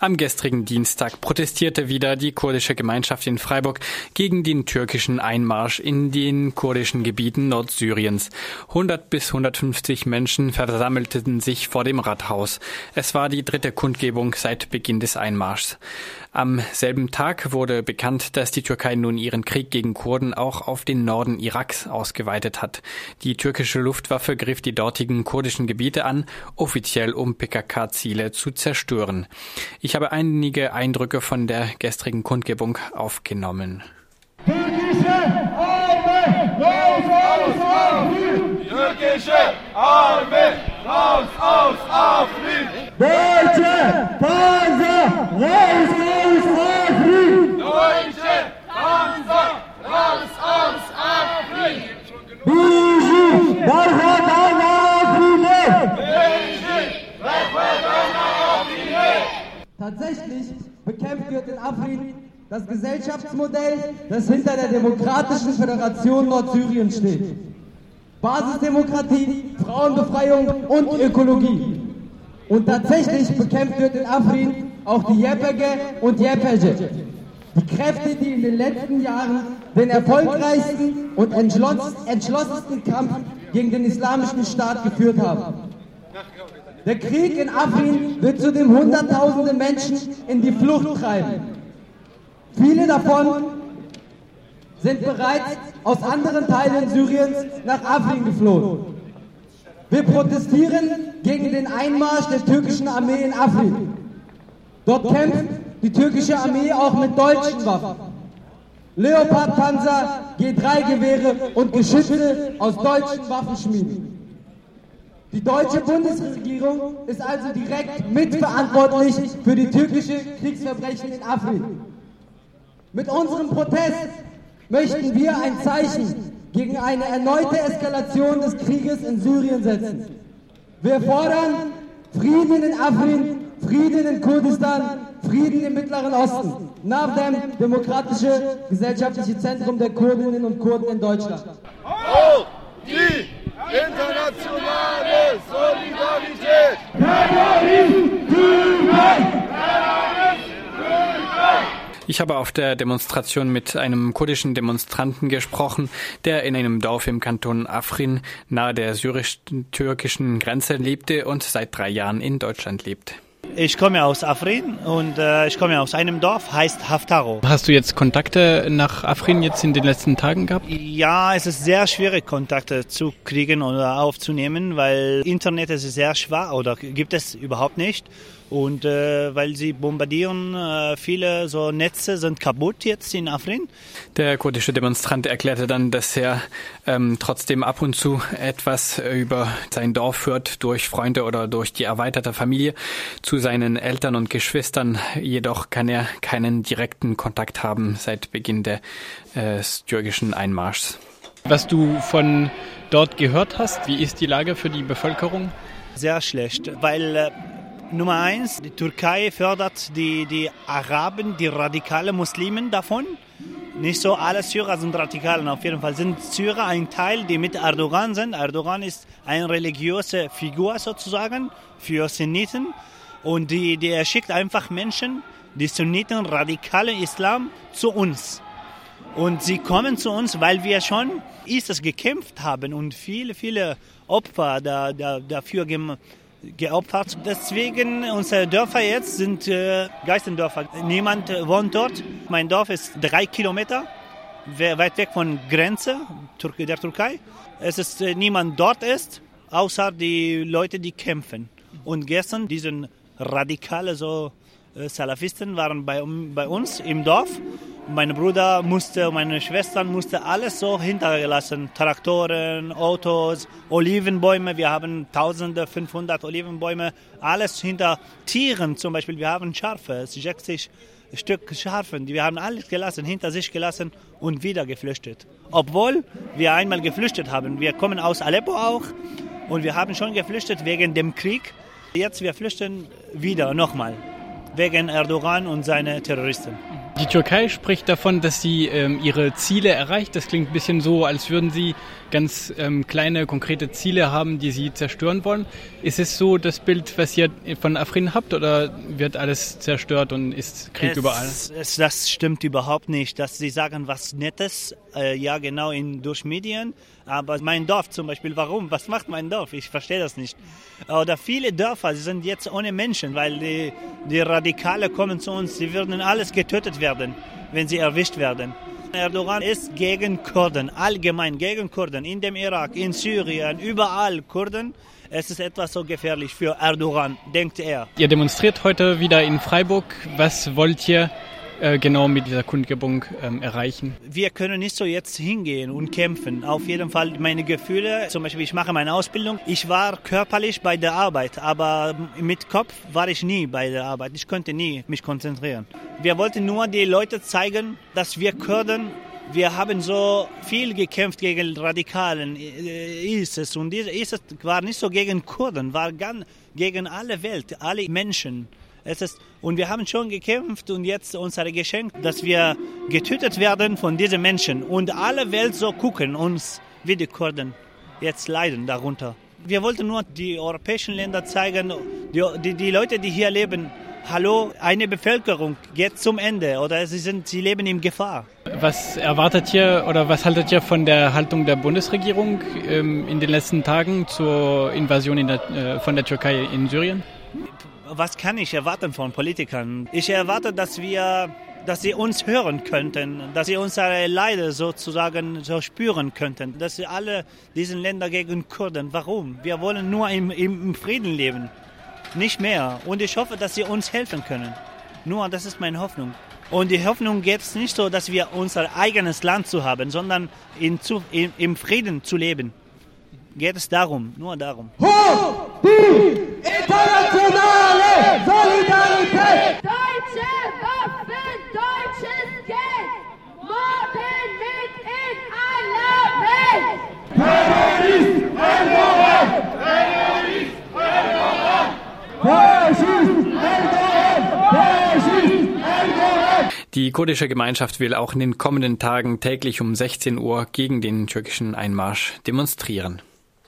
Am gestrigen Dienstag protestierte wieder die kurdische Gemeinschaft in Freiburg gegen den türkischen Einmarsch in den kurdischen Gebieten Nordsyriens. 100 bis 150 Menschen versammelten sich vor dem Rathaus. Es war die dritte Kundgebung seit Beginn des Einmarschs. Am selben Tag wurde bekannt, dass die Türkei nun ihren Krieg gegen Kurden auch auf den Norden Iraks ausgeweitet hat. Die türkische Luftwaffe griff die dortigen kurdischen Gebiete an, offiziell um PKK-Ziele zu zerstören. Ich habe einige Eindrücke von der gestrigen Kundgebung aufgenommen. Türkische Armee, raus aus Afrin! Türkische Armee, raus aus Afrin! Deutsche Panzer, raus aus Afrin! Deutsche Panzer, raus aus Afrin! Biji, Barhadana Tatsächlich bekämpft wird in Afrin das Gesellschaftsmodell, das hinter der Demokratischen Föderation Nordsyrien steht. Basisdemokratie, Frauenbefreiung und Ökologie. Und tatsächlich bekämpft wird in Afrin auch die YPG und YPG. Die Kräfte, die in den letzten Jahren den erfolgreichsten und entschlossensten Kampf gegen den islamischen Staat geführt haben. Der Krieg in Afrin wird zudem Hunderttausende Menschen in die Flucht treiben. Viele davon sind bereits aus anderen Teilen Syriens nach Afrin geflohen. Wir protestieren gegen den Einmarsch der türkischen Armee in Afrin. Dort kämpft die türkische Armee auch mit deutschen Waffen. Leopardpanzer, G3-Gewehre und Geschütze aus deutschen Waffenschmieden. Die deutsche Bundesregierung ist also direkt mitverantwortlich für die türkische Kriegsverbrechen in Afrin. Mit unserem Protest möchten wir ein Zeichen gegen eine erneute Eskalation des Krieges in Syrien setzen. Wir fordern Frieden in Afrin, Frieden in Kurdistan, Frieden im Mittleren Osten, nach dem demokratische gesellschaftliche Zentrum der Kurdinnen und Kurden in Deutschland. Oh, die Internationale Ich habe auf der Demonstration mit einem kurdischen Demonstranten gesprochen, der in einem Dorf im Kanton Afrin nahe der syrisch-türkischen Grenze lebte und seit drei Jahren in Deutschland lebt. Ich komme aus Afrin und äh, ich komme aus einem Dorf, heißt Haftaro. Hast du jetzt Kontakte nach Afrin jetzt in den letzten Tagen gehabt? Ja, es ist sehr schwierig, Kontakte zu kriegen oder aufzunehmen, weil Internet ist sehr schwach oder gibt es überhaupt nicht. Und äh, weil sie bombardieren, äh, viele so Netze sind kaputt jetzt in Afrin. Der kurdische Demonstrant erklärte dann, dass er ähm, trotzdem ab und zu etwas über sein Dorf hört, durch Freunde oder durch die erweiterte Familie zu seinen Eltern und Geschwistern. Jedoch kann er keinen direkten Kontakt haben seit Beginn des äh, türkischen Einmarschs. Was du von dort gehört hast, wie ist die Lage für die Bevölkerung? Sehr schlecht, weil äh, Nummer eins, die Türkei fördert die, die Araben, die radikale Muslimen davon. Nicht so alle Syrer sind Radikalen, auf jeden Fall sind Syrer ein Teil, die mit Erdogan sind. Erdogan ist eine religiöse Figur sozusagen für Sunniten und die, die er schickt einfach Menschen, die Sunniten, radikale Islam, zu uns. Und sie kommen zu uns, weil wir schon ISIS gekämpft haben und viele, viele Opfer da, da, dafür gemacht geopfert. Deswegen unsere Dörfer jetzt sind äh, Geistendörfer. Niemand wohnt dort. Mein Dorf ist drei Kilometer weit weg von Grenze der Türkei. Es ist äh, niemand dort ist, außer die Leute, die kämpfen. Und gestern diesen radikale so äh, Salafisten waren bei, bei uns im Dorf mein Bruder musste, meine Schwestern musste alles so hinterlassen. Traktoren, Autos, Olivenbäume. Wir haben tausende, 500 Olivenbäume. Alles hinter Tieren zum Beispiel. Wir haben Schafe, 60 Stück Schafen. Wir haben alles gelassen, hinter sich gelassen und wieder geflüchtet. Obwohl wir einmal geflüchtet haben. Wir kommen aus Aleppo auch und wir haben schon geflüchtet wegen dem Krieg. Jetzt wir flüchten wieder nochmal wegen Erdogan und seine Terroristen. Die Türkei spricht davon, dass sie ähm, ihre Ziele erreicht. Das klingt ein bisschen so, als würden sie ganz ähm, kleine, konkrete Ziele haben, die sie zerstören wollen. Ist es so das Bild, was ihr von Afrin habt, oder wird alles zerstört und ist Krieg es, überall? Es, das stimmt überhaupt nicht, dass sie sagen was Nettes, äh, ja genau in, durch Medien, aber mein Dorf zum Beispiel, warum? Was macht mein Dorf? Ich verstehe das nicht. Oder viele Dörfer sind jetzt ohne Menschen, weil die, die Radikale kommen zu uns, sie würden alles getötet werden, wenn sie erwischt werden. Erdogan ist gegen Kurden, allgemein gegen Kurden, in dem Irak, in Syrien, überall Kurden. Es ist etwas so gefährlich für Erdogan, denkt er. Ihr demonstriert heute wieder in Freiburg. Was wollt ihr äh, genau mit dieser Kundgebung ähm, erreichen? Wir können nicht so jetzt hingehen und kämpfen. Auf jeden Fall meine Gefühle, zum Beispiel ich mache meine Ausbildung. Ich war körperlich bei der Arbeit, aber mit Kopf war ich nie bei der Arbeit. Ich konnte nie mich konzentrieren. Wir wollten nur die Leute zeigen, dass wir Kurden wir haben so viel gekämpft gegen Radikalen, äh, ISIS. Und ISIS war nicht so gegen Kurden, war ganz gegen alle Welt, alle Menschen. Es ist, und wir haben schon gekämpft und jetzt unser Geschenk, dass wir getötet werden von diesen Menschen und alle Welt so gucken uns, wie die Kurden jetzt leiden darunter. Wir wollten nur die europäischen Länder zeigen, die, die, die Leute, die hier leben, hallo, eine Bevölkerung geht zum Ende oder sie, sind, sie leben in Gefahr. Was erwartet ihr oder was haltet ihr von der Haltung der Bundesregierung ähm, in den letzten Tagen zur Invasion der, äh, von der Türkei in Syrien? Was kann ich erwarten von Politikern? Ich erwarte, dass wir dass sie uns hören könnten, dass sie unsere Leide sozusagen so spüren könnten, dass sie alle diesen Länder gegen Kurden. Warum? Wir wollen nur im, im Frieden leben, nicht mehr. Und ich hoffe, dass sie uns helfen können. Nur, das ist meine Hoffnung. Und die Hoffnung geht es nicht so, dass wir unser eigenes Land zu haben, sondern in, zu, in, im Frieden zu leben. Geht es darum, nur darum. Hoch die internationale Solidarität! Deutsche Waffen, deutsches Geld! Morden mit in aller Welt! Terrorist Erdogan! Terrorist Erdogan! Faschist Erdogan! Faschist Erdogan! Die kurdische Gemeinschaft will auch in den kommenden Tagen täglich um 16 Uhr gegen den türkischen Einmarsch demonstrieren.